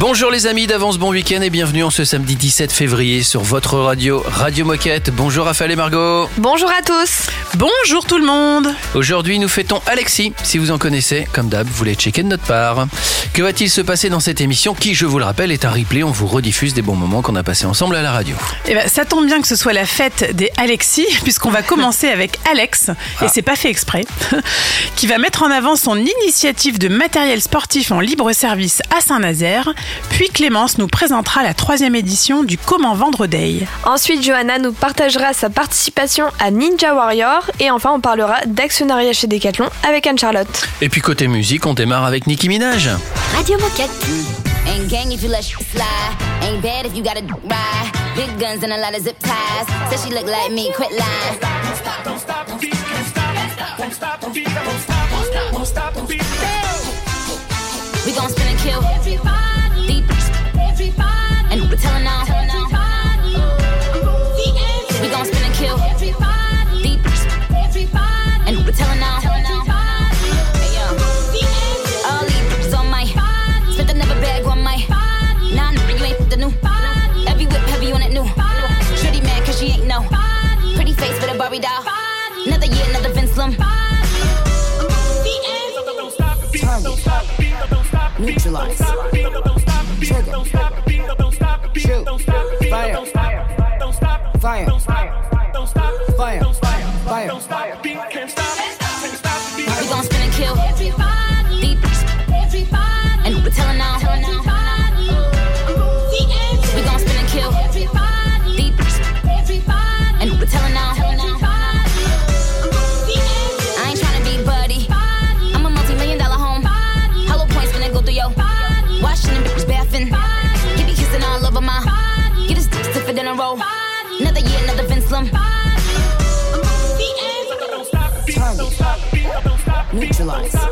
Bonjour les amis d'avance, bon week-end et bienvenue en ce samedi 17 février sur votre radio Radio Moquette. Bonjour Raphaël et Margot. Bonjour à tous. Bonjour tout le monde. Aujourd'hui nous fêtons Alexis. Si vous en connaissez, comme d'hab, vous les checker de notre part. Que va-t-il se passer dans cette émission qui, je vous le rappelle, est un replay. On vous rediffuse des bons moments qu'on a passés ensemble à la radio. Eh ben, ça tombe bien que ce soit la fête des Alexis, puisqu'on va commencer avec Alex, et c'est pas fait exprès, qui va mettre en avant son initiative de matériel sportif en libre service à Saint-Nazaire. Puis Clémence nous présentera la troisième édition du Comment Vendre Day. Ensuite, Johanna nous partagera sa participation à Ninja Warrior. Et enfin, on parlera d'actionnariat chez Decathlon avec Anne-Charlotte. Et puis côté musique, on démarre avec Nicki Minaj. Radio Moquette. Ain't gang if you let shit slide. Ain't bad if you gotta ride. Big guns and a lot of zip ties. Said she look like me, quit lying. Don't stop, don't stop, the beat can't stop. Don't stop, the beat don't stop, won't stop, won't stop, the beat. We gon' spin and kill. Deep. Neutralize. Trigger. Shoot. Fire. Fire. Fire. neutralized.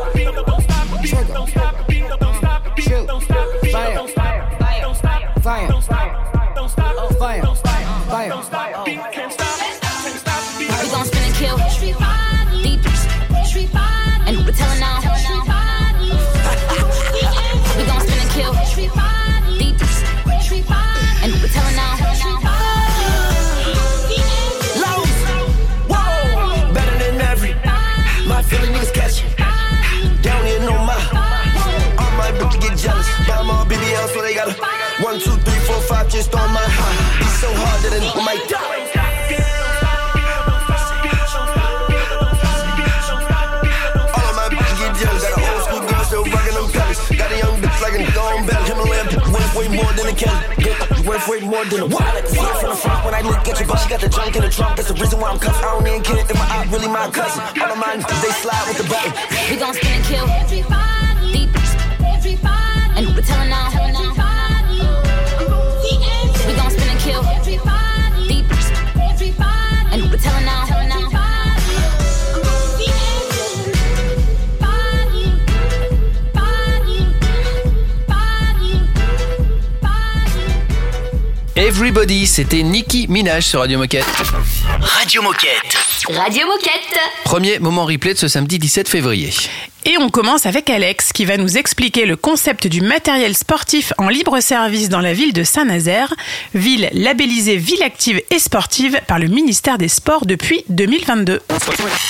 Than a can. Worth way more than a wallet. See from the front when I look at you, but she got the junk in the trunk. That's the reason why I'm cuffed. I don't even care if my eye really my cousin. All of mine, they slide with the button. We gon' spin and kill. Everybody, c'était Nicki Minaj sur Radio Moquette. Radio Moquette. Radio Moquette. Premier moment replay de ce samedi 17 février. Et on commence avec Alex qui va nous expliquer le concept du matériel sportif en libre service dans la ville de Saint-Nazaire, ville labellisée ville active et sportive par le ministère des Sports depuis 2022.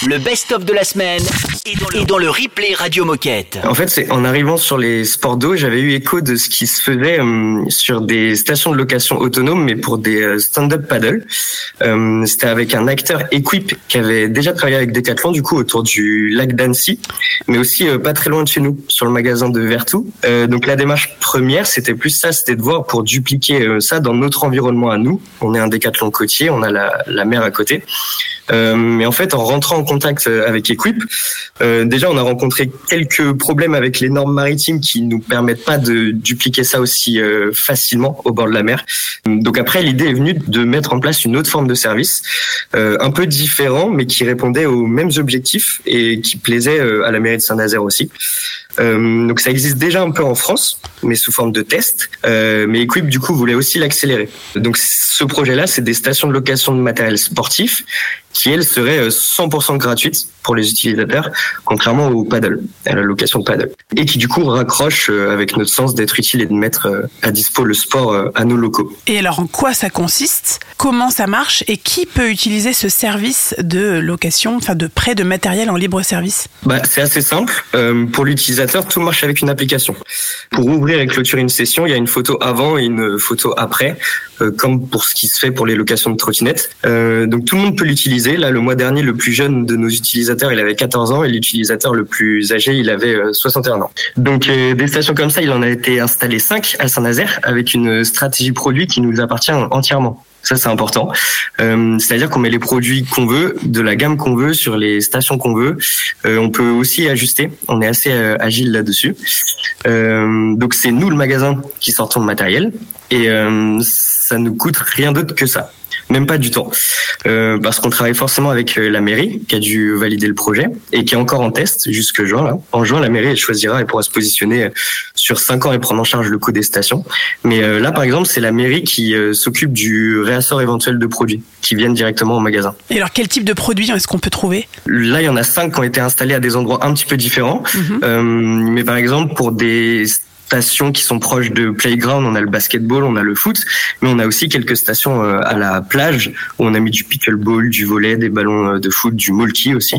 Le best-of de la semaine est dans, le, est dans le replay Radio Moquette. En fait, c'est en arrivant sur les sports d'eau, j'avais eu écho de ce qui se faisait euh, sur des stations de location autonomes, mais pour des euh, stand-up paddle. Euh, C'était avec un acteur Equip qui avait déjà travaillé avec Decathlon, du coup, autour du lac d'Annecy, mais aussi euh, pas très loin de chez nous, sur le magasin de Vertou. Euh, donc la démarche première, c'était plus ça, c'était de voir pour dupliquer euh, ça dans notre environnement à nous. On est un Decathlon côtier, on a la, la mer à côté. Euh, mais en fait, en rentrant en contact euh, avec Equip, euh, déjà on a rencontré quelques problèmes avec les normes maritimes qui nous permettent pas de dupliquer ça aussi facilement au bord de la mer. Donc après, l'idée est venue de mettre en place une autre forme de service, un peu différent, mais qui répondait aux mêmes objectifs et qui plaisait à la mairie de Saint-Nazaire aussi. Euh, donc ça existe déjà un peu en France, mais sous forme de test. Euh, mais Equip du coup voulait aussi l'accélérer. Donc ce projet-là, c'est des stations de location de matériel sportif qui elles seraient 100% gratuites pour les utilisateurs, contrairement au paddle, à la location de paddle, et qui du coup raccroche avec notre sens d'être utile et de mettre à dispo le sport à nos locaux. Et alors en quoi ça consiste? Comment ça marche? Et qui peut utiliser ce service de location, enfin de prêt de matériel en libre service? Bah, C'est assez simple. Euh, pour l'utilisateur, tout marche avec une application. Pour ouvrir et clôturer une session, il y a une photo avant et une photo après, euh, comme pour ce qui se fait pour les locations de trottinettes. Euh, donc tout le monde peut l'utiliser. Là, le mois dernier, le plus jeune de nos utilisateurs, il avait 14 ans et l'utilisateur le plus âgé, il avait 61 ans. Donc des stations comme ça, il en a été installé 5 à Saint-Nazaire avec une stratégie produit qui nous appartient entièrement. Ça, c'est important. Euh, C'est-à-dire qu'on met les produits qu'on veut, de la gamme qu'on veut, sur les stations qu'on veut. Euh, on peut aussi ajuster. On est assez euh, agile là-dessus. Donc, c'est nous, le magasin, qui sortons le matériel. Et ça ne coûte rien d'autre que ça même pas du temps, euh, parce qu'on travaille forcément avec euh, la mairie qui a dû valider le projet et qui est encore en test jusque juin. Là. En juin, la mairie elle choisira et pourra se positionner euh, sur cinq ans et prendre en charge le coût des stations. Mais euh, là, par exemple, c'est la mairie qui s'occupe du réassort éventuel de produits qui viennent directement au magasin. Et alors, quel type de produits est-ce qu'on peut trouver? Là, il y en a cinq qui ont été installés à des endroits un petit peu différents. Mhm. mais par exemple, pour des stations qui sont proches de playground. On a le basketball, on a le foot, mais on a aussi quelques stations euh, à la plage où on a mis du pickleball, du volet, des ballons euh, de foot, du molki aussi,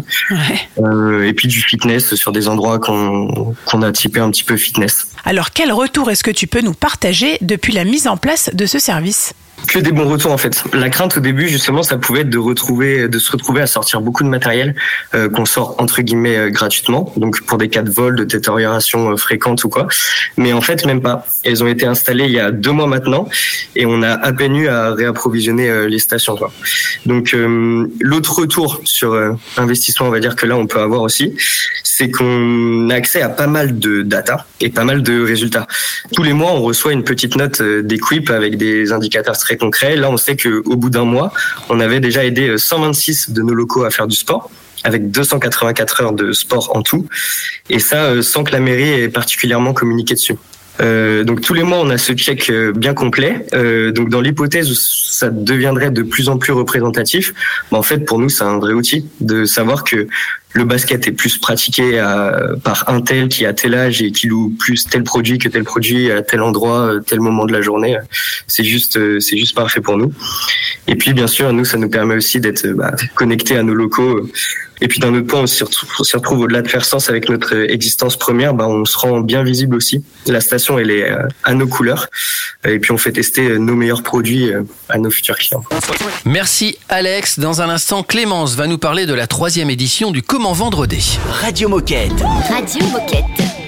euh, et puis du fitness sur des endroits qu'on qu'on a typé un petit peu fitness. Alors quel retour est-ce que tu peux nous partager depuis la mise en place de ce service? Que des bons retours en fait. La crainte au début justement, ça pouvait être de retrouver, de se retrouver à sortir beaucoup de matériel euh, qu'on sort entre guillemets euh, gratuitement, donc pour des cas de vol, de détérioration euh, fréquente ou quoi. Mais en fait même pas. Elles ont été installées il y a deux mois maintenant et on a à peine eu à réapprovisionner les stations. Donc l'autre retour sur investissement, on va dire que là on peut avoir aussi, c'est qu'on a accès à pas mal de data et pas mal de résultats. Tous les mois on reçoit une petite note d'Equip avec des indicateurs très concret. Là, on sait qu'au bout d'un mois, on avait déjà aidé 126 de nos locaux à faire du sport avec 284 heures de sport en tout, et ça euh, sans que la mairie ait particulièrement communiqué dessus. Euh, donc tous les mois, on a ce check euh, bien complet. Euh, donc dans l'hypothèse où ça deviendrait de plus en plus représentatif, bah, en fait pour nous c'est un vrai outil de savoir que le basket est plus pratiqué par un tel qui a tel âge et qui loue plus tel produit que tel produit à tel endroit, tel moment de la journée. C'est juste, c'est juste parfait pour nous. Et puis bien sûr, nous, ça nous permet aussi d'être bah, connectés à nos locaux et puis d'un autre point, on s'y retrouve, au-delà de faire sens avec notre existence première, bah, on se rend bien visible aussi. La station, elle est euh, à nos couleurs. Et puis on fait tester euh, nos meilleurs produits euh, à nos futurs clients. Merci Alex. Dans un instant, Clémence va nous parler de la troisième édition du Comment vendre des. Radio Moquette. Radio Moquette.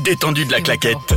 détendu de la claquette.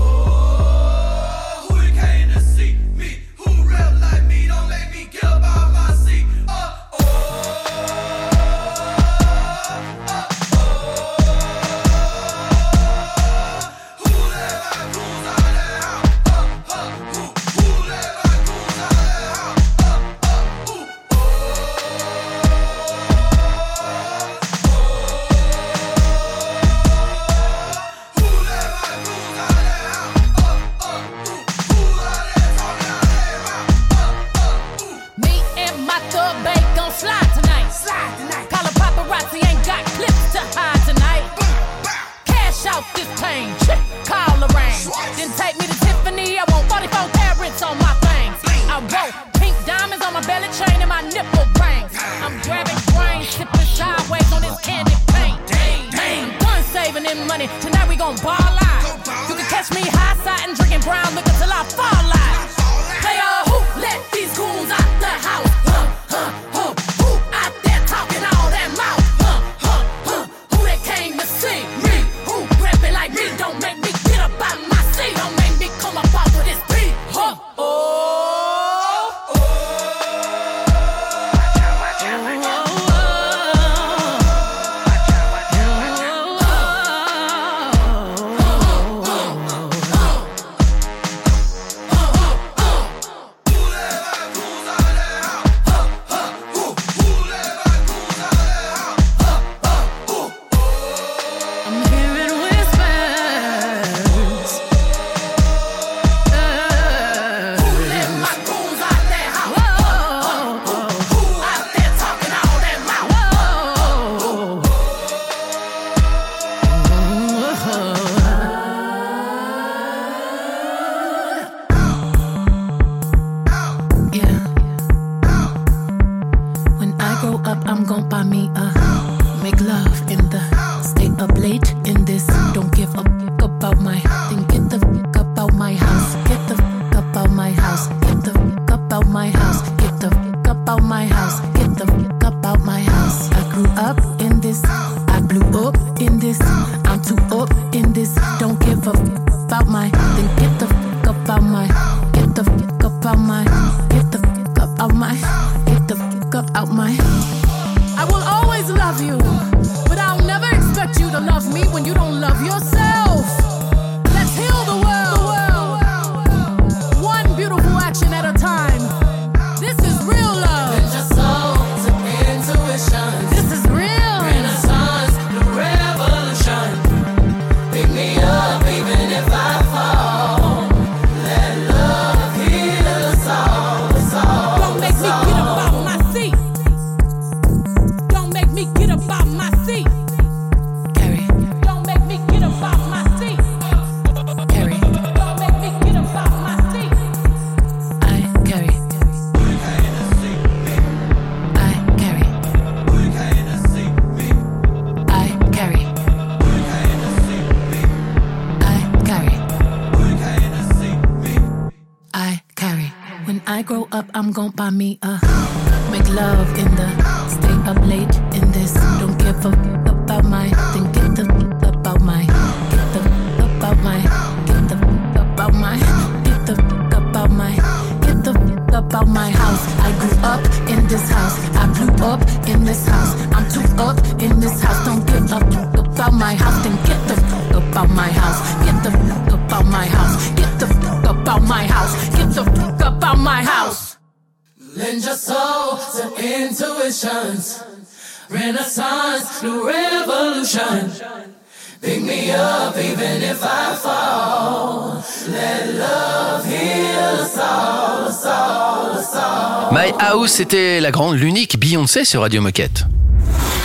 c'était la grande, l'unique Beyoncé sur Radio Moquette.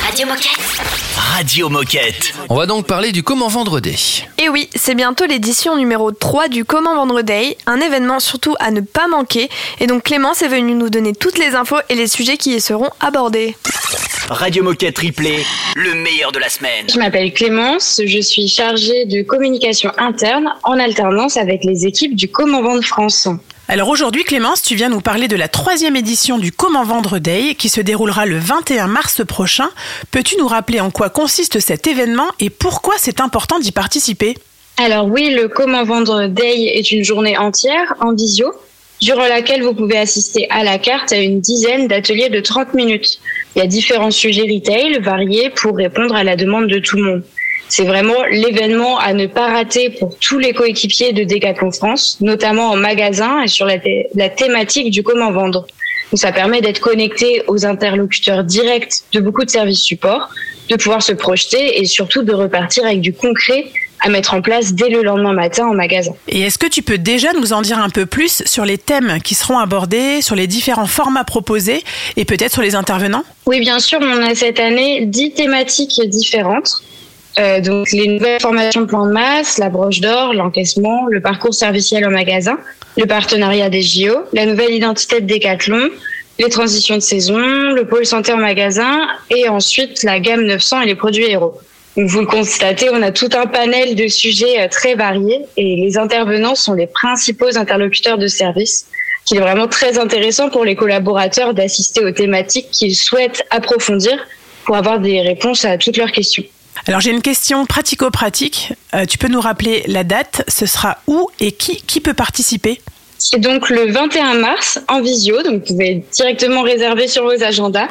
Radio Moquette. Radio Moquette. On va donc parler du Comment Vendredi. Et oui, c'est bientôt l'édition numéro 3 du Comment Vendredi, un événement surtout à ne pas manquer. Et donc Clémence est venue nous donner toutes les infos et les sujets qui y seront abordés. Radio Moquette Triplé, le meilleur de la semaine. Je m'appelle Clémence, je suis chargée de communication interne en alternance avec les équipes du Comment Vendre France. Alors aujourd'hui, Clémence, tu viens nous parler de la troisième édition du Comment Vendre Day qui se déroulera le 21 mars prochain. Peux-tu nous rappeler en quoi consiste cet événement et pourquoi c'est important d'y participer? Alors oui, le Comment Vendre Day est une journée entière en visio, durant laquelle vous pouvez assister à la carte à une dizaine d'ateliers de 30 minutes. Il y a différents sujets retail variés pour répondre à la demande de tout le monde. C'est vraiment l'événement à ne pas rater pour tous les coéquipiers de Decathlon France, notamment en magasin et sur la, thé- la thématique du comment vendre. Donc, ça permet d'être connecté aux interlocuteurs directs de beaucoup de services support, de pouvoir se projeter et surtout de repartir avec du concret à mettre en place dès le lendemain matin en magasin. Et est-ce que tu peux déjà nous en dire un peu plus sur les thèmes qui seront abordés, sur les différents formats proposés et peut-être sur les intervenants? Oui, bien sûr, on a cette année dix thématiques différentes. Euh, donc les nouvelles formations plan de masse, la broche d'or, l'encaissement, le parcours serviciel au magasin, le partenariat des JO, la nouvelle identité de Decathlon, les transitions de saison, le pôle santé en magasin et ensuite la gamme 900 et les produits héros. Vous le constatez, on a tout un panel de sujets euh, très variés et les intervenants sont les principaux interlocuteurs de service qu'il est vraiment très intéressant pour les collaborateurs d'assister aux thématiques qu'ils souhaitent approfondir pour avoir des réponses à toutes leurs questions. Alors j'ai une question pratico-pratique. Euh, tu peux nous rappeler la date Ce sera où et qui, qui peut participer? C'est donc le 21 mars en visio, donc vous pouvez directement réserver sur vos agendas.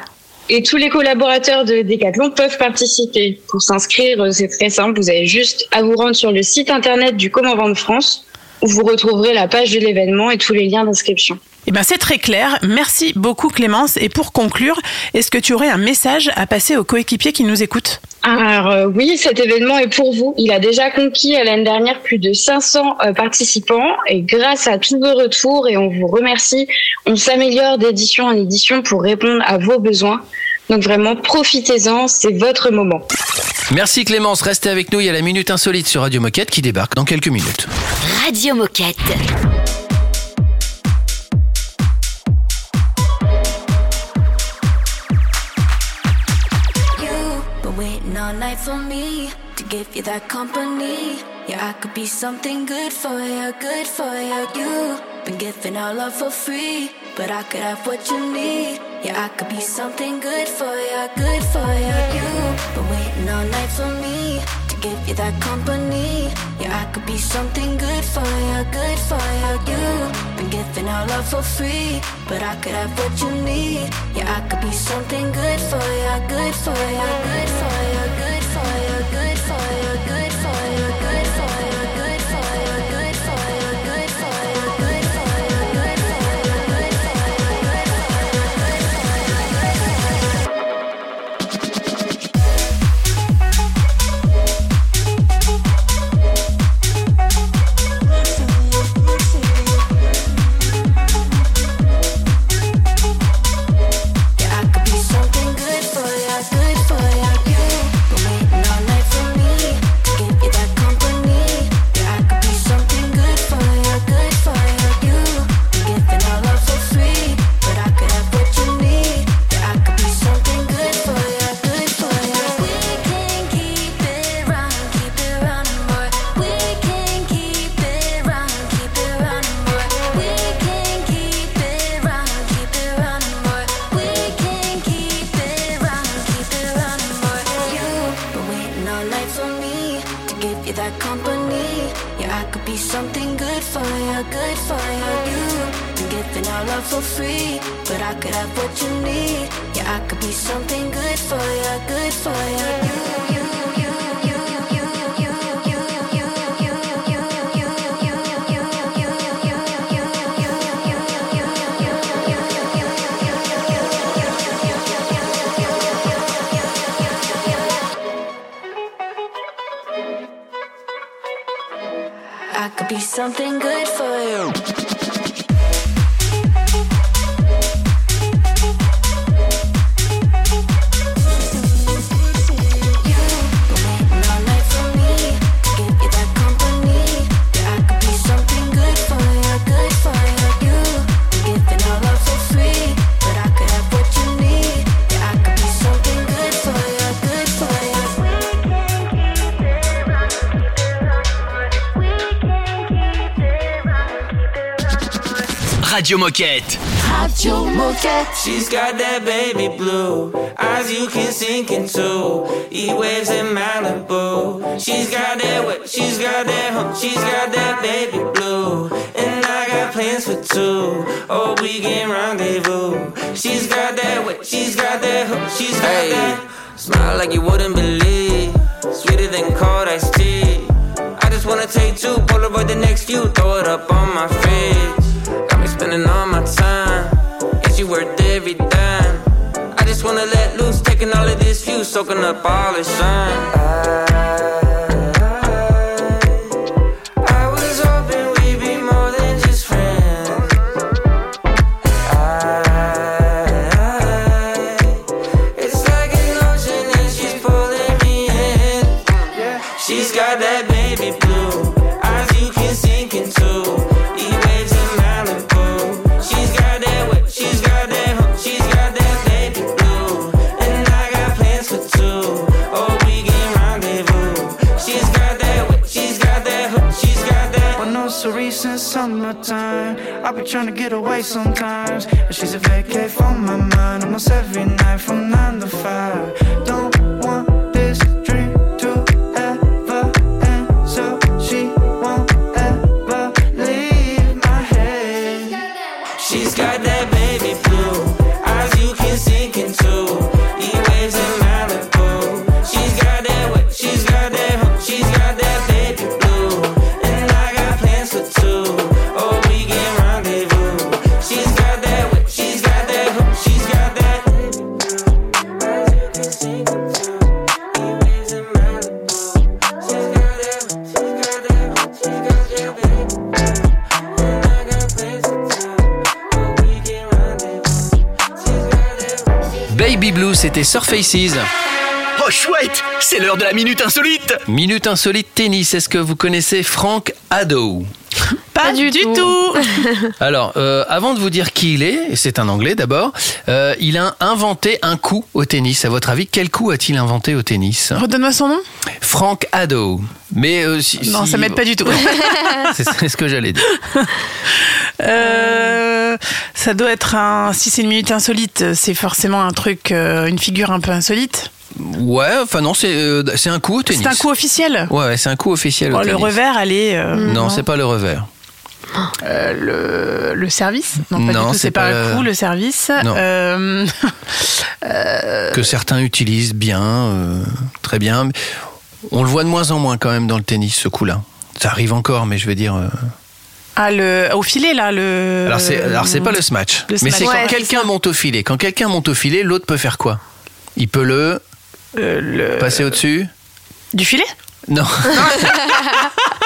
Et tous les collaborateurs de Decathlon peuvent participer. Pour s'inscrire, euh, c'est très simple. Vous avez juste à vous rendre sur le site internet du Comment Vendre France où vous retrouverez la page de l'événement et tous les liens d'inscription. Eh ben c'est très clair. Merci beaucoup Clémence. Et pour conclure, est-ce que tu aurais un message à passer aux coéquipiers qui nous écoutent? Alors euh, oui, cet événement est pour vous. Il a déjà conquis euh, l'année dernière plus de 500 euh, participants et grâce à tous vos retours et on vous remercie, on s'améliore d'édition en édition pour répondre à vos besoins. Donc vraiment, profitez-en, c'est votre moment. Merci Clémence, restez avec nous, il y a la Minute Insolite sur Radio Moquette qui débarque dans quelques minutes. Radio Moquette. For me to give you that company. Yeah, I could be something good for you, good for you. You been giving all love for free, but I could have what you need. Yeah, I could be something good for you, good for you. You been waiting all night for me to give you that company. Yeah, I could be something good for you, good for you. You been giving all love for free, but I could have what you need. Yeah, I could be something good for you, good for you, good for you, something good for you, good for you. You giving all love for free, but I could have what you need. Yeah, I could be something good for you, good for you, something good Radio Moquette. Radio Moquette. She's got that baby blue eyes you can sink into. E waves in Malibu. She's got that what? She's got that hump. She's got that baby blue. And I got plans for two. Oh, we can rendezvous. She's got that what? She's got that hump. She's got Hey, that. smile like you wouldn't believe. Sweeter than cold iced tea. I just wanna take two, Polaroid the next few, throw it up on my fridge. Spending all my time. Is you worth every dime? I just wanna let loose, taking all of this view, soaking up all the shine. I summertime. I be trying to get away sometimes. But she's a vacate from my mind almost every night from nine to five. Don't c'était Surfaces. Oh chouette, c'est l'heure de la minute insolite. Minute insolite tennis. Est-ce que vous connaissez Frank Haddow Pas, du, tout. Alors, euh, avant de vous dire qui il est, et c'est un Anglais d'abord, euh, il a inventé un coup au tennis. À votre avis, quel coup a-t-il inventé au tennis? Redonne-moi son nom. Frank Haddow. Mais euh, si- Non, si- ça m'aide pas du tout. c'est ce que j'allais dire. Euh, ça doit être un. Si c'est une minute insolite, c'est forcément un truc, euh, une figure un peu insolite. Ouais, enfin non, c'est euh, c'est un coup au tennis. C'est un coup officiel. Ouais, c'est un coup officiel au Oh, le tennis. revers, allez. euh, Non, c'est pas le revers. Euh, le, le service Non, pas Non, du tout. c'est pas, le- coup, le service. Non. Euh, euh, que certains utilisent bien, euh, très bien. On le voit de moins en moins quand même dans le tennis, ce coup-là. Ça arrive encore, mais je veux dire. ah, le, au filet, là. Le, Alors c'est, pas le smash, Le mais c'est quand Ouais, quelqu'un monte au filet. Quand quelqu'un monte au filet, l'autre peut faire quoi? Il peut le Euh, le- passer au-dessus? Du filet? Non.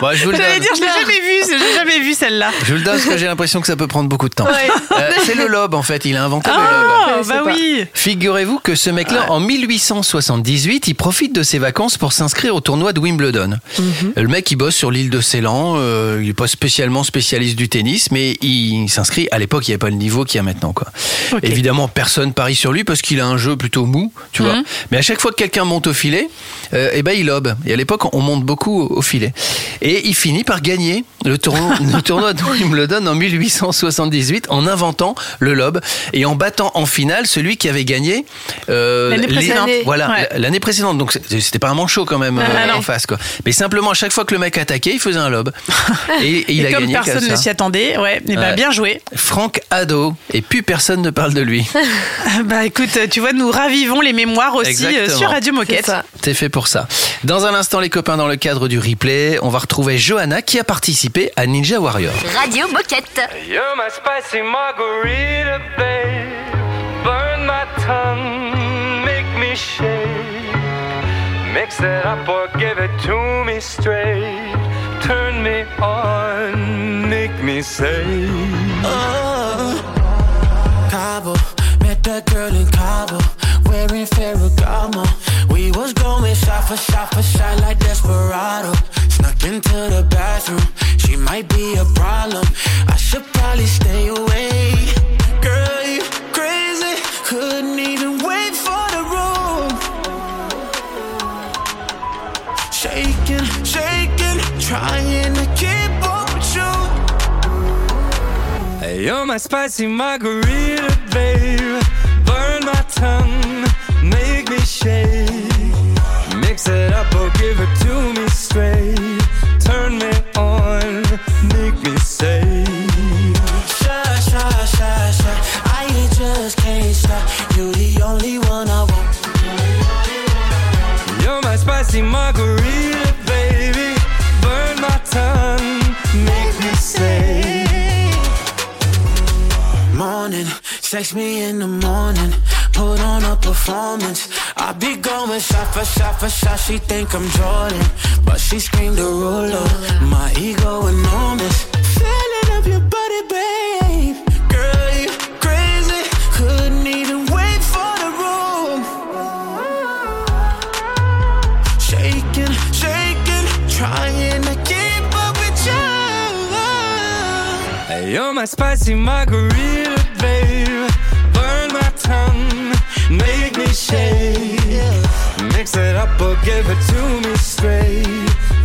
Bon, je vous le J'allais donne. dire, je l'ai jamais vu, j'ai jamais vu celle-là. Je vous le donne parce que j'ai l'impression que ça peut prendre beaucoup de temps. Ouais. Euh, c'est le lob en fait, il a inventé Ah, le lob. bah oui. Figurez-vous que ce mec-là, en 1878, il profite de ses vacances pour s'inscrire au tournoi de Wimbledon. Mhm. Le mec, il bosse sur l'île de Ceylan, euh, il n'est pas spécialement spécialiste du tennis, mais il s'inscrit. À l'époque, il n'y avait pas le niveau qu'il y a maintenant. Quoi. Ok. Évidemment, personne parie sur lui parce qu'il a un jeu plutôt mou, tu vois. Mhm. Mais à chaque fois que quelqu'un monte au filet, euh, eh ben, il lobe. Et à l'époque, on monte beaucoup au filet. Et il finit par gagner le tournoi, le tournoi de Wimbledon en 1878 en inventant le lob et en battant en finale celui qui avait gagné euh, L'année précédente. Voilà, Ouais. l'année précédente. Donc c'était pas un manchot quand même Ah, euh, en face, quoi. Mais simplement, à chaque fois que le mec attaquait, il faisait un lob. Et, et il Et a comme gagné personne comme ne ça. s'y attendait, ouais, et ben Ouais. bien joué. Frank Haddo. Et plus personne ne parle de lui. bah écoute, tu vois, nous ravivons les mémoires aussi euh, Exactement. sur Radio Moquette. C'est fait pour ça. Dans un instant, les copains, dans le cadre du replay, on va retrouver Johanna qui a participé à Ninja Warrior. Radio Moquette. You're my spicy margarita, babe. Burn my tongue, make me shake. Mix it up or give it to me straight. Turn me on, make me say. Oh, Cabo, met that girl in Cabo, wearing Ferragamo. We was going shot for shot for shot like Desperado. Snuck into the bathroom, she might be a problem. I should probably stay away. Girl, you crazy, couldn't even wait for the room. Shaking, shaking, trying to keep up with you. Hey, you're my spicy margarita, babe. Burn my tongue, make me shake. Mix it up or give it to me astray. Turn me on, make me say. I just can't stop. You're the only one I want. You're my spicy margarita, baby. Burn my tongue, make me say. Morning Text me in the morning, put on a performance. I be going shot for shot for shot. She think I'm Jordan, but she screamed a roller. My ego enormous. filling up your body, babe. Girl, you crazy. Couldn't even wait for the room. Shaking, shaking, trying to keep up with you. Hey, you're my spicy margarita. Make me shake. Mix it up or give it to me straight.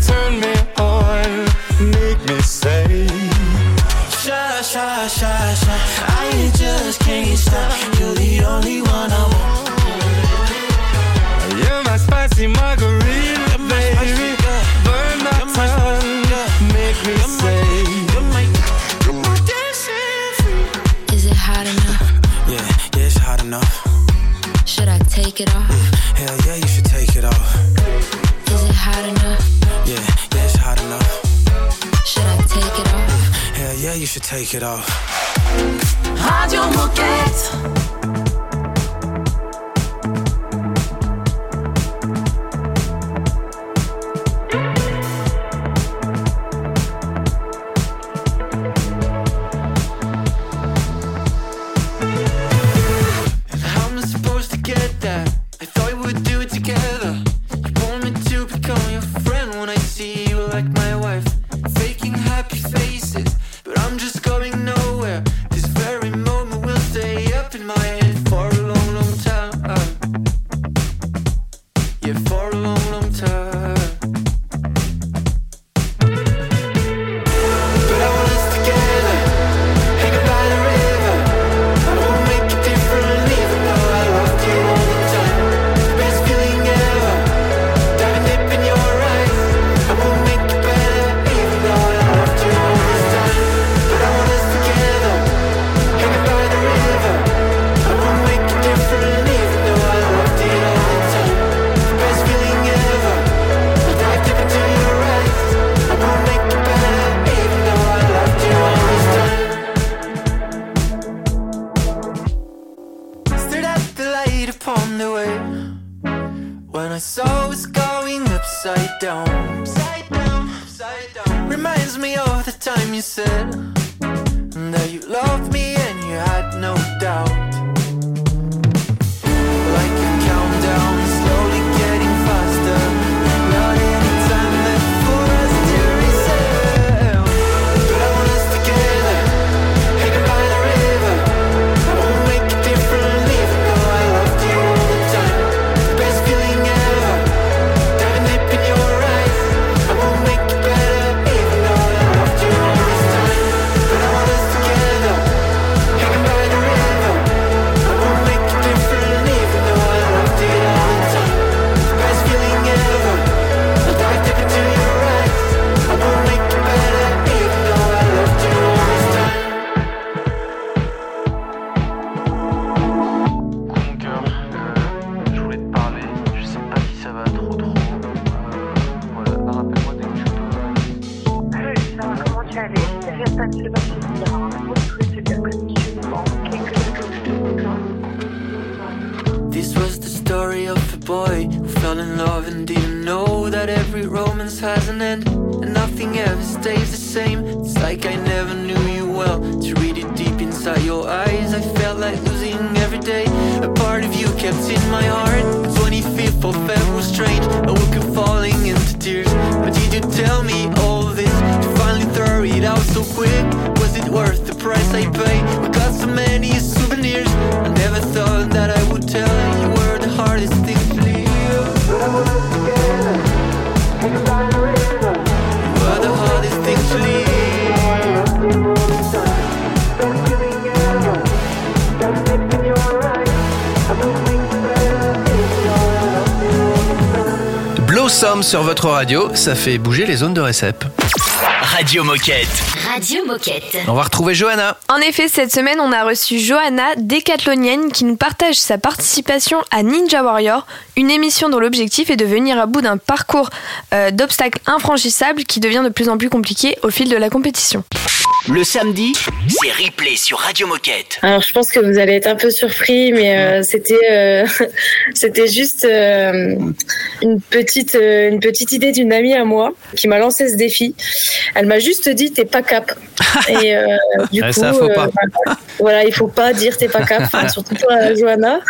Turn me on, make me say. Shy, shy, shy, shy. I just can't stop. You're the only one I want. You're my spicy margarita, baby. Burn my tongue, make me say. Is it hot enough? Yeah, yeah, it's hot enough take it off? Hell yeah, you should take it off. Is it hot enough? Yeah, yeah, it's hot enough. Should I take it off? Hell yeah, you should take it off. Radio get sur votre radio, ça fait bouger les zones de récep. Radio Moquette. Radio Moquette. On va retrouver Johanna. En effet, cette semaine, on a reçu Johanna, décathlonienne, qui nous partage sa participation à Ninja Warrior, une émission dont l'objectif est de venir à bout d'un parcours euh, d'obstacles infranchissables qui devient de plus en plus compliqué au fil de la compétition. Le samedi, c'est replay sur Radio Moquette. Alors je pense que vous allez être un peu surpris, mais euh, c'était euh, c'était juste euh, une petite euh, une petite idée d'une amie à moi qui m'a lancé ce défi. Elle m'a juste dit t'es pas cap. Et euh, du Ouais, coup, ça, faut pas. voilà, voilà, il faut pas dire t'es pas cap, enfin, surtout toi Johanna.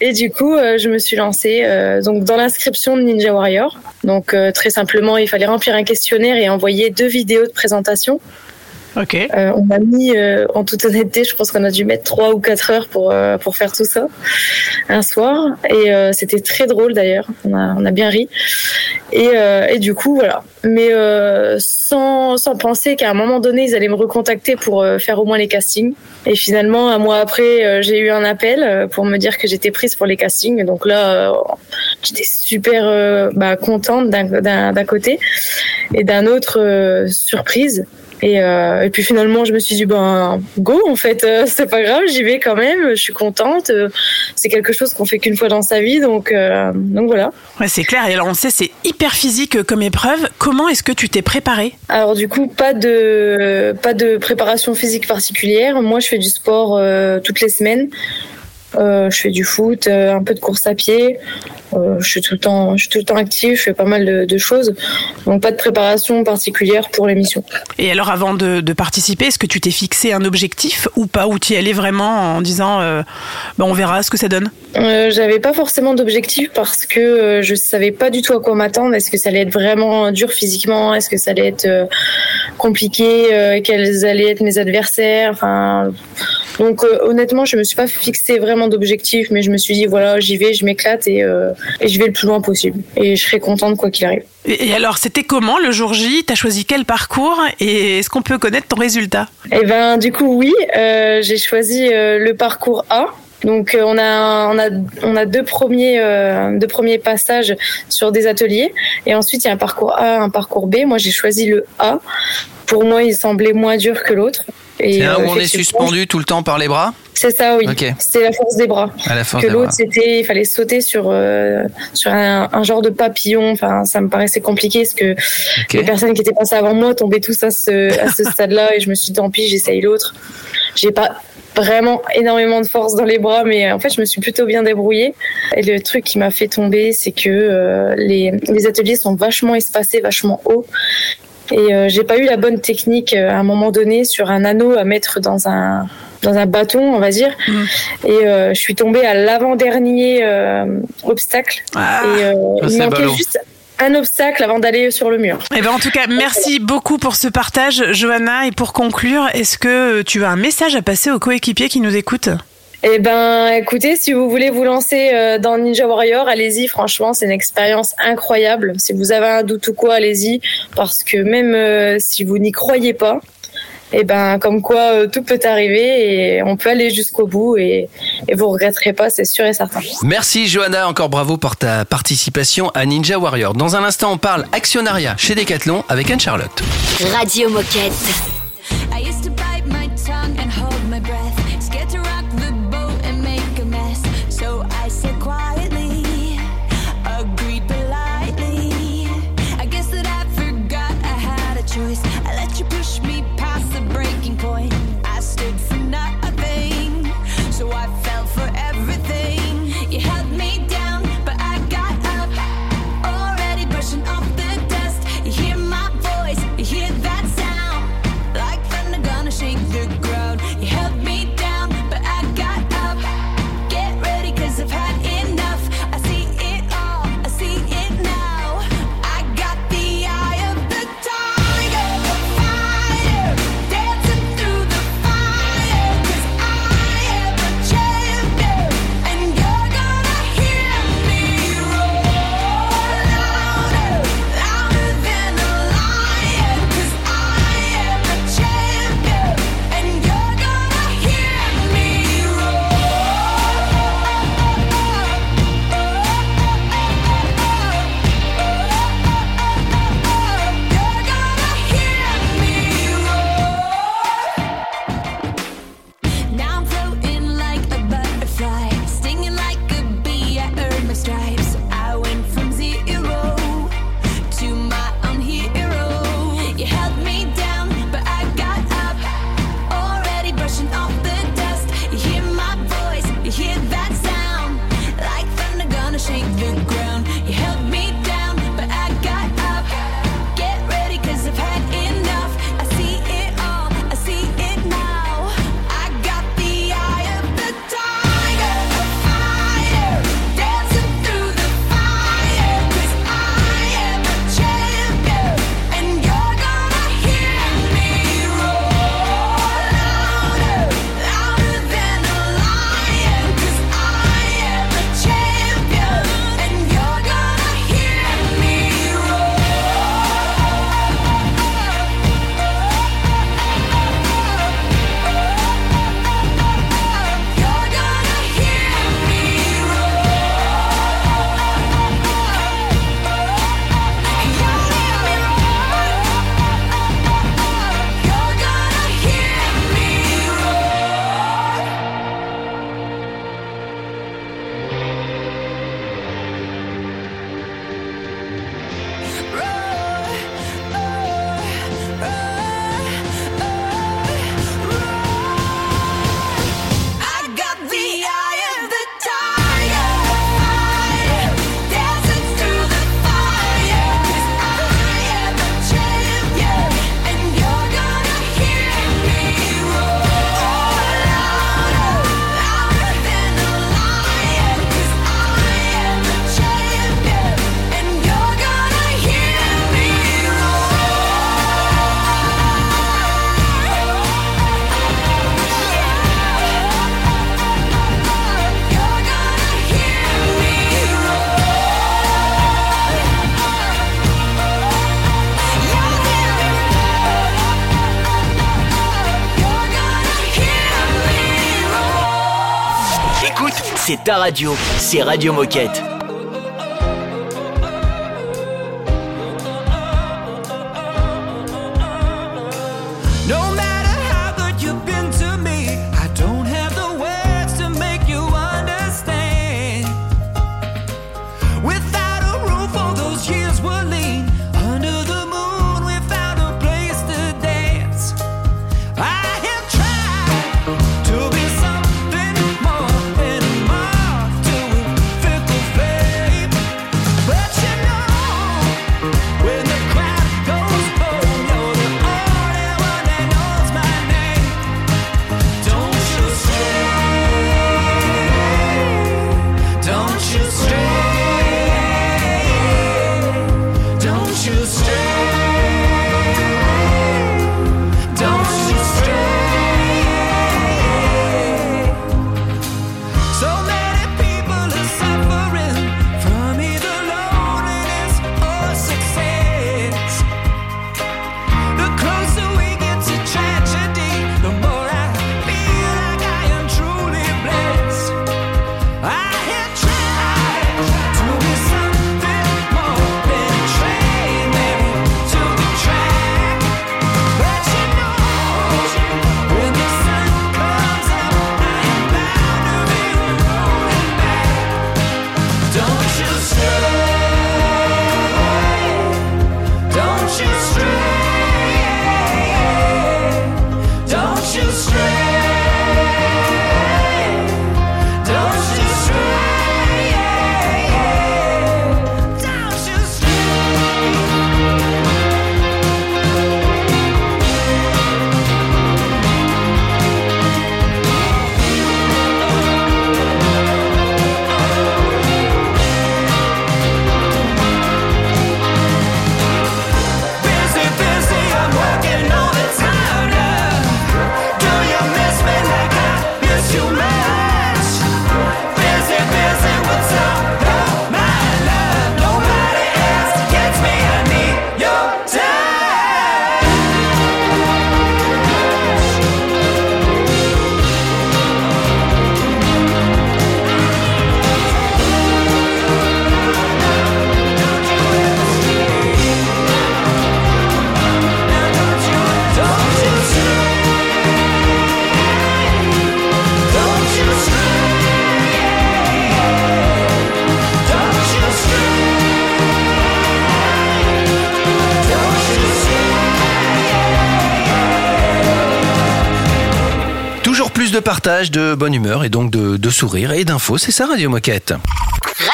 Et du coup, euh, je me suis lancée euh, donc dans l'inscription de Ninja Warrior. Donc euh, très simplement, il fallait remplir un questionnaire et envoyer deux vidéos de présentation. Euh, on a mis, euh, en toute honnêteté, je pense qu'on a dû mettre trois ou quatre heures pour euh, pour faire tout ça un soir, et c'était très drôle d'ailleurs. On a on a bien ri, et et du coup voilà. Mais sans sans penser qu'à un moment donné ils allaient me recontacter pour faire au moins les castings. Et finalement un mois après, j'ai eu un appel pour me dire que j'étais prise pour les castings. Donc là, j'étais super bah, contente d'un côté, et d'un autre surprise. Et, euh, et puis finalement, je me suis dit, ben, go, en fait, euh, c'est pas grave, j'y vais quand même, je suis contente. euh, c'est quelque chose qu'on fait qu'une fois dans sa vie, donc, donc voilà. Ouais, c'est clair. Et alors, on sait, c'est hyper physique comme épreuve. Comment est-ce que tu t'es préparé Alors du coup, pas de, pas de préparation physique particulière. Moi, je fais du sport toutes les semaines. Euh, je fais du foot, euh, un peu de course à pied. Euh, je suis tout le temps, je suis tout le temps active. Je fais pas mal de, de choses. Donc pas de préparation particulière pour l'émission. Et alors, avant de, de participer, est-ce que tu t'es fixé un objectif ou pas? Ou tu y allais vraiment en disant, euh, ben, on verra ce que ça donne? Euh, J'avais pas forcément d'objectif parce que je savais pas du tout à quoi m'attendre. Est-ce que ça allait être vraiment dur physiquement? Est-ce que ça allait être compliqué euh, Quels allaient être mes adversaires Enfin, donc euh, honnêtement, je me suis pas fixé vraiment d'objectif, mais je me suis dit voilà, j'y vais, je m'éclate et, euh, et je vais le plus loin possible. Et je serai contente quoi qu'il arrive. et, et alors, c'était comment le jour J? T'as choisi quel parcours? Et est-ce qu'on peut connaître ton résultat? Eh ben, du coup, oui, euh, j'ai choisi euh, le parcours A. Donc, euh, on a on a on a deux premiers euh, deux premiers passages sur des ateliers, et ensuite il y a un parcours A, un parcours B. Moi, j'ai choisi le A. Pour moi, il semblait moins dur que l'autre. Et, C'est un euh, où on est suspendu tout le temps par les bras C'est ça, oui. Ok. C'était la force des bras. À la force que l'autre, c'était, il fallait sauter sur euh, sur un, un genre de papillon. Enfin, ça me paraissait compliqué parce que les personnes qui étaient passées avant moi tombaient tous à ce à ce stade-là, et je me suis dit tant pis, j'essaye l'autre. J'ai pas vraiment énormément de force dans les bras, mais en fait, je me suis plutôt bien débrouillée. Et le truc qui m'a fait tomber, c'est que euh, les, les ateliers sont vachement espacés, vachement hauts. Et euh, j'ai pas eu la bonne technique euh, à un moment donné sur un anneau à mettre dans un dans un bâton, on va dire. Et euh, je suis tombée à l'avant-dernier euh, obstacle. et euh, ça, il manquait ballot. juste un obstacle avant d'aller sur le mur. Eh ben, en tout cas, merci beaucoup pour ce partage, Johanna. Et pour conclure, est-ce que tu as un message à passer aux coéquipiers qui nous écoutent? Eh ben, écoutez, si vous voulez vous lancer euh, dans Ninja Warrior, allez-y. Franchement, c'est une expérience incroyable. Si vous avez un doute ou quoi, allez-y, parce que même euh, si vous n'y croyez pas, eh ben, comme quoi euh, tout peut arriver et on peut aller jusqu'au bout et, et vous regretterez pas, c'est sûr et certain. Merci Johanna, encore bravo pour ta participation à Ninja Warrior. Dans un instant, on parle actionnariat chez Decathlon avec Anne-Charlotte. Radio Moquette. Radio, c'est Radio Moquette. Partage, de bonne humeur et donc de, de sourire et d'infos. C'est ça Radio Moquette.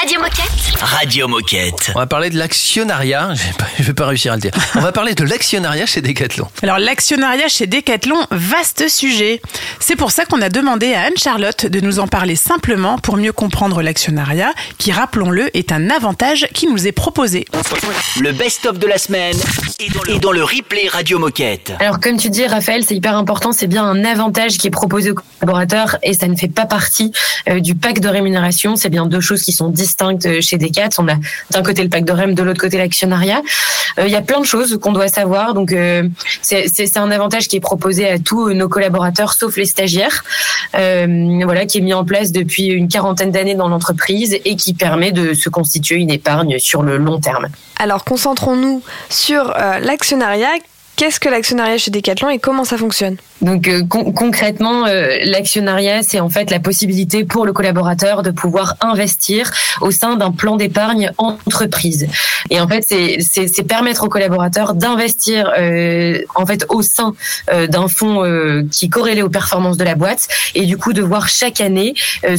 Radio Moquette. Radio Moquette. On va parler de l'actionnariat. Je vais je vais pas réussir à le dire. On va parler de l'actionnariat chez Decathlon. Alors l'actionnariat chez Decathlon, vaste sujet. C'est pour ça qu'on a demandé à Anne-Charlotte de nous en parler simplement pour mieux comprendre l'actionnariat, qui, rappelons-le, est un avantage qui nous est proposé. Le best-of de la semaine est dans le replay Radio Moquette. Alors, comme tu dis, Raphaël, c'est hyper important. C'est bien un avantage qui est proposé aux collaborateurs et ça ne fait pas partie euh, du pack de rémunération. C'est bien deux choses qui sont distinctes euh, chez Decat. On a d'un côté le pack de REM, de l'autre côté l'actionnariat. Euh, Il y a plein de choses qu'on doit savoir. Donc, euh, c'est un avantage qui est proposé à tous nos collaborateurs, sauf les Euh, voilà, qui est mis en place depuis une quarantaine d'années dans l'entreprise et qui permet de se constituer une épargne sur le long terme. Alors concentrons-nous sur euh, l'actionnariat. Qu'est-ce que l'actionnariat chez Decathlon et comment ça fonctionne Donc euh, con- concrètement, euh, l'actionnariat, c'est en fait la possibilité pour le collaborateur de pouvoir investir au sein d'un plan d'épargne entreprise. Et en fait, c'est- permettre au collaborateur d'investir euh, en fait au sein euh, d'un fonds qui est corrélé aux performances de la boîte et du coup de voir chaque année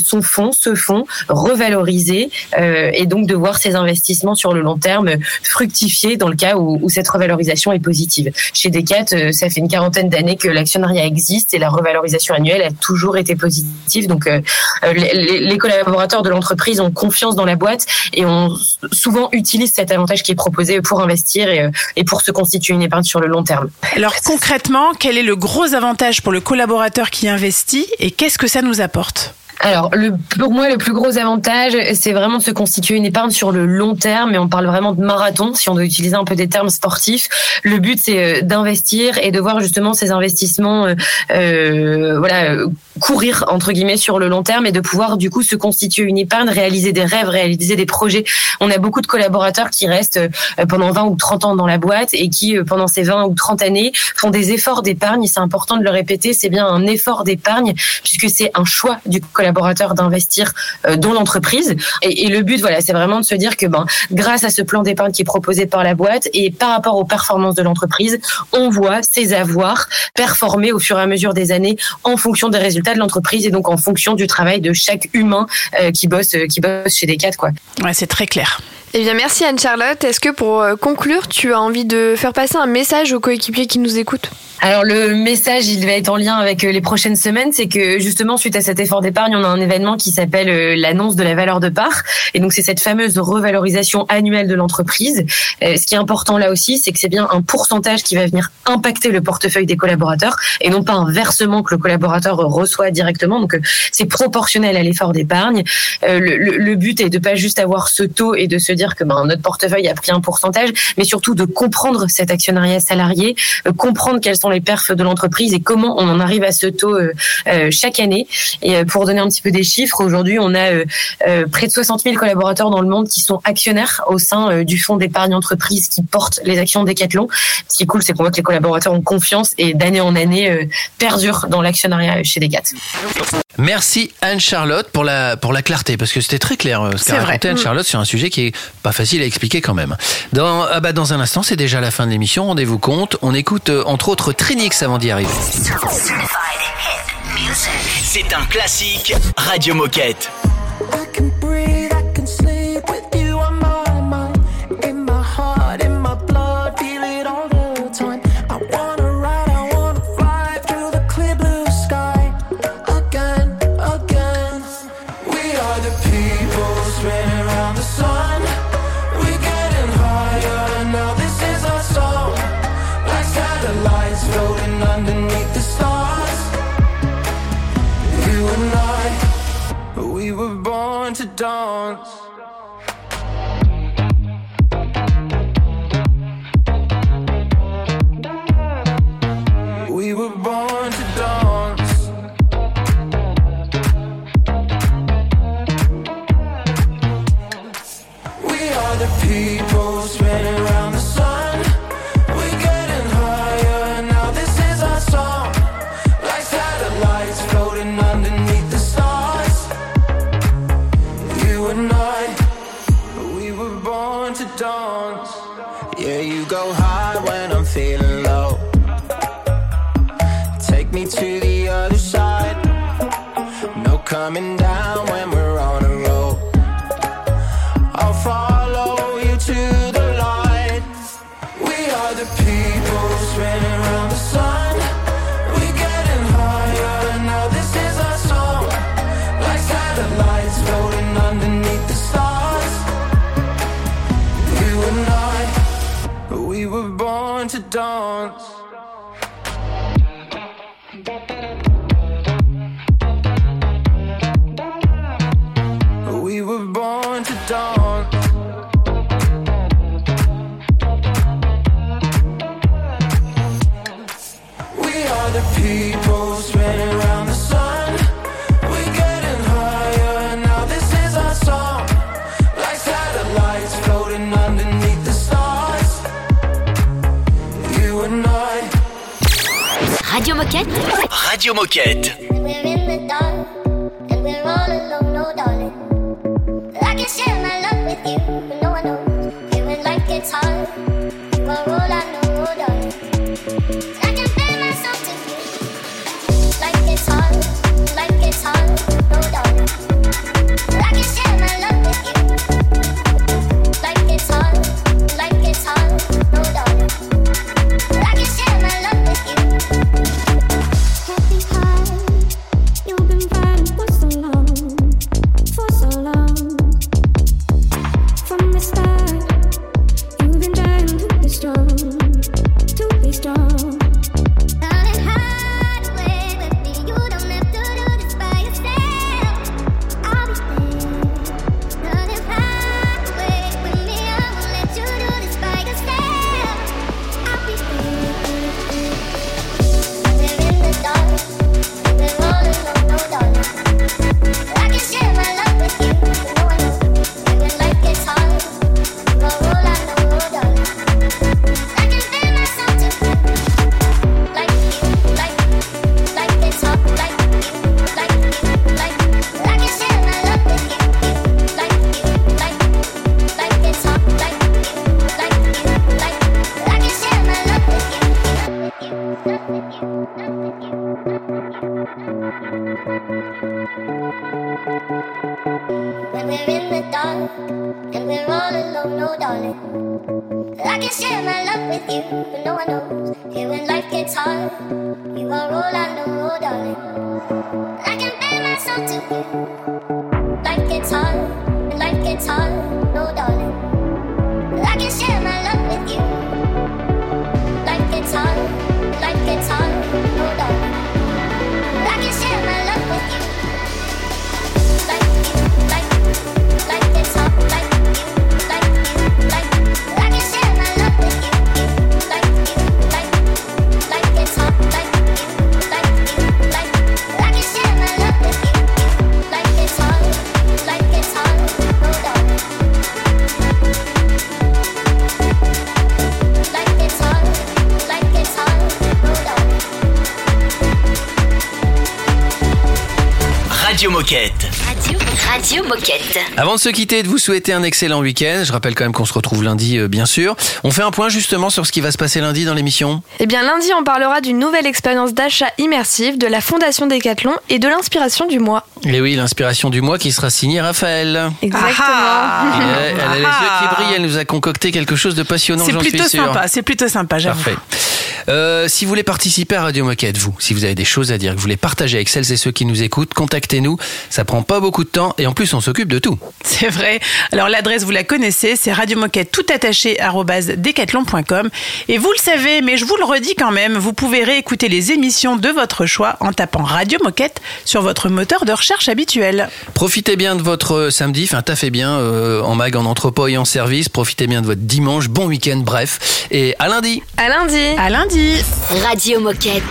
son fonds, ce fonds revalorisé et donc de voir ses investissements sur le long terme fructifier dans le cas où, où cette revalorisation est positive. Chez Decat, euh, ça fait une quarantaine d'années que l'actionnariat existe et la revalorisation annuelle a toujours été positive. Donc, euh, euh, les, collaborateurs de l'entreprise ont confiance dans la boîte et ont souvent utilisent cet avantage qui est proposé pour investir et pour se constituer une épargne sur le long terme. Alors concrètement, quel est le gros avantage pour le collaborateur qui investit et qu'est-ce que ça nous apporte? Alors, le, pour moi, le plus gros avantage, c'est vraiment de se constituer une épargne sur le long terme, et on parle vraiment de marathon, si on doit utiliser un peu des termes sportifs. Le but, c'est euh, d'investir et de voir justement ces investissements, euh, euh, voilà, courir entre guillemets sur le long terme et de pouvoir du coup se constituer une épargne, réaliser des rêves, réaliser des projets. On a beaucoup de collaborateurs qui restent euh, pendant 20 ou 30 ans dans la boîte et qui, pendant ces 20 ou 30 années, font des efforts d'épargne. Et C'est important de le répéter, c'est bien un effort d'épargne puisque c'est un choix du collaborateur d'investir euh, dans l'entreprise. Et, et le but, voilà, c'est vraiment de se dire que, ben, grâce à ce plan d'épargne qui est proposé par la boîte et par rapport aux performances de l'entreprise, on voit ses avoirs performer au fur et à mesure des années en fonction des résultats de l'entreprise et donc en fonction du travail de chaque humain euh, qui bosse, euh, qui bosse chez Decat, quoi. Ouais, c'est très clair. Eh bien, merci Anne-Charlotte. Est-ce que pour euh, conclure, tu as envie de faire passer un message aux coéquipiers qui nous écoutent? Alors le message, il va être en lien avec euh, les prochaines semaines, c'est que justement suite à cet effort d'épargne, on a un événement qui s'appelle euh, l'annonce de la valeur de part, et donc c'est cette fameuse revalorisation annuelle de l'entreprise. Ce qui est important là aussi, c'est que c'est bien un pourcentage qui va venir impacter le portefeuille des collaborateurs, et non pas un versement que le collaborateur reçoit directement. Donc c'est proportionnel à l'effort d'épargne. Le but est de pas juste avoir ce taux et de se dire que ben, notre portefeuille a pris un pourcentage, mais surtout de comprendre cet actionnariat salarié, euh, comprendre quelles sont les perfs de l'entreprise et comment on en arrive à ce taux euh, euh, chaque année. Et euh, pour donner un petit peu des chiffres, aujourd'hui, on a euh, euh, près de 60 000 collaborateurs dans le monde qui sont actionnaires au sein euh, du fonds d'épargne entreprise qui porte les actions Decathlon. Ce qui est cool, c'est qu'on voit que les collaborateurs ont confiance et d'année en année euh, perdurent dans l'actionnariat chez Decat. Merci Anne-Charlotte pour la, pour la clarté, parce que c'était très clair ce C'est qu'a vrai. raconté Anne-Charlotte sur un sujet qui est pas facile à expliquer quand même. Dans, ah bah dans un instant, c'est déjà la fin de l'émission, rendez-vous compte. On écoute euh, entre autres Trinix avant d'y arriver. C'est un classique Radio Moquette. Radio Moquette. Radio Moquette. Radio, Moquette. Avant de se quitter et de vous souhaiter un excellent week-end, je rappelle quand même qu'on se retrouve lundi, euh, bien sûr. On fait un point justement sur ce qui va se passer lundi dans l'émission. Eh bien, lundi, on parlera d'une nouvelle expérience d'achat immersive, de la Fondation Decathlon et de l'inspiration du mois. Et oui, l'inspiration du mois qui sera signée Raphaël. Exactement. Elle, elle a les yeux qui brillent, elle nous a concocté quelque chose de passionnant, C'est j'en suis plutôt sympa, c'est plutôt sympa, j'avoue. Parfait. Euh, si vous voulez participer à Radio Moquette, vous, si vous avez des choses à dire, que vous voulez partager avec celles et ceux qui nous écoutent, contactez-nous. Ça prend pas beaucoup de temps et en plus on s'occupe de tout. C'est vrai. Alors l'adresse, vous la connaissez, c'est radiomoquette tout attaché decathlon.com. Et vous le savez, mais je vous le redis quand même, vous pouvez réécouter les émissions de votre choix en tapant Radio Moquette sur votre moteur de recherche habituel. Profitez bien de votre euh, samedi, enfin taffez bien euh, en mag, en entrepôt et en service. Profitez bien de votre dimanche, bon week-end, bref. Et à lundi. À lundi. À lundi. Radio Moquette.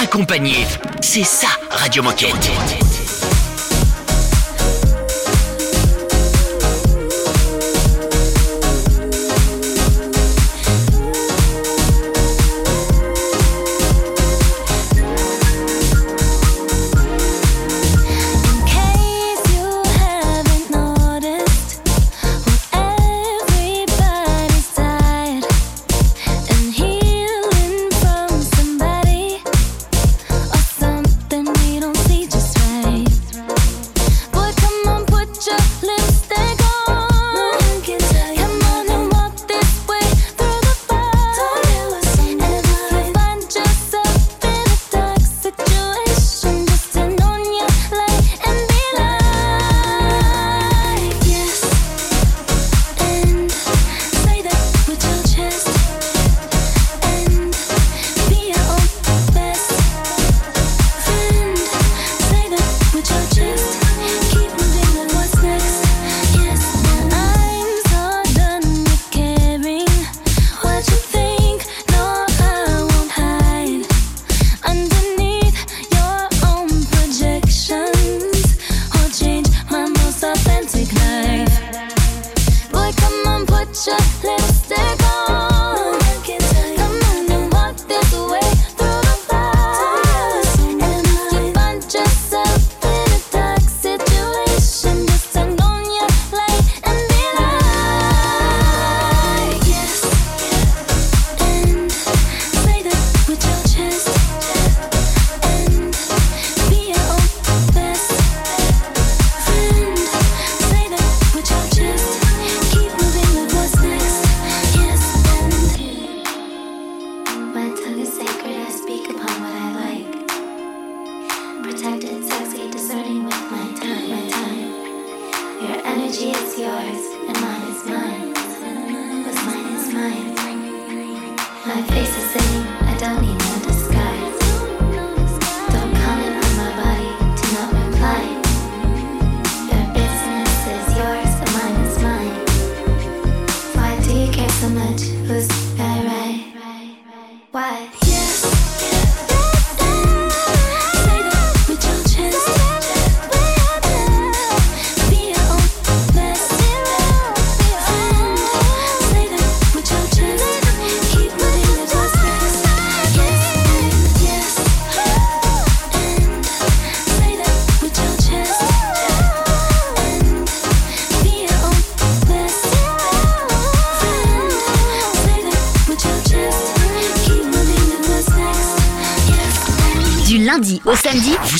Accompagner, c'est ça Radio Moquette.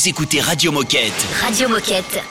écoutez Radio Moquette. Radio Moquette.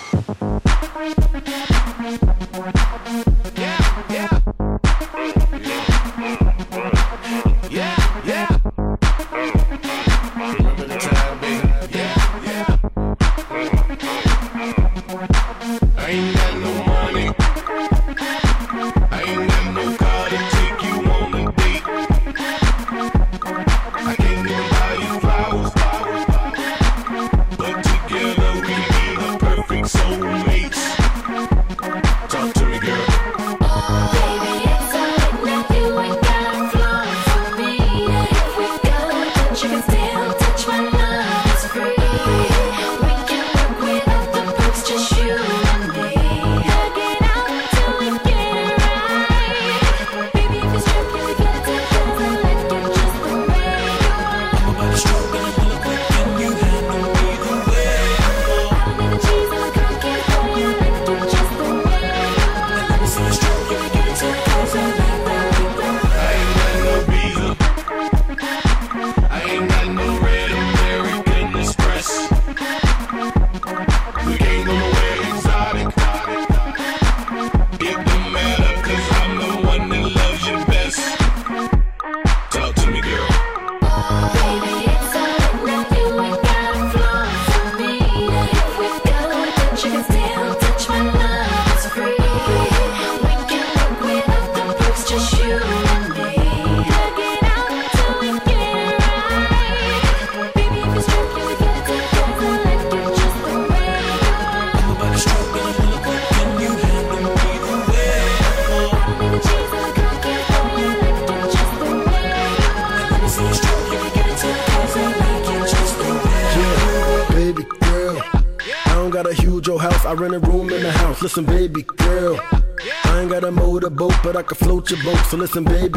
your boat. So listen, baby.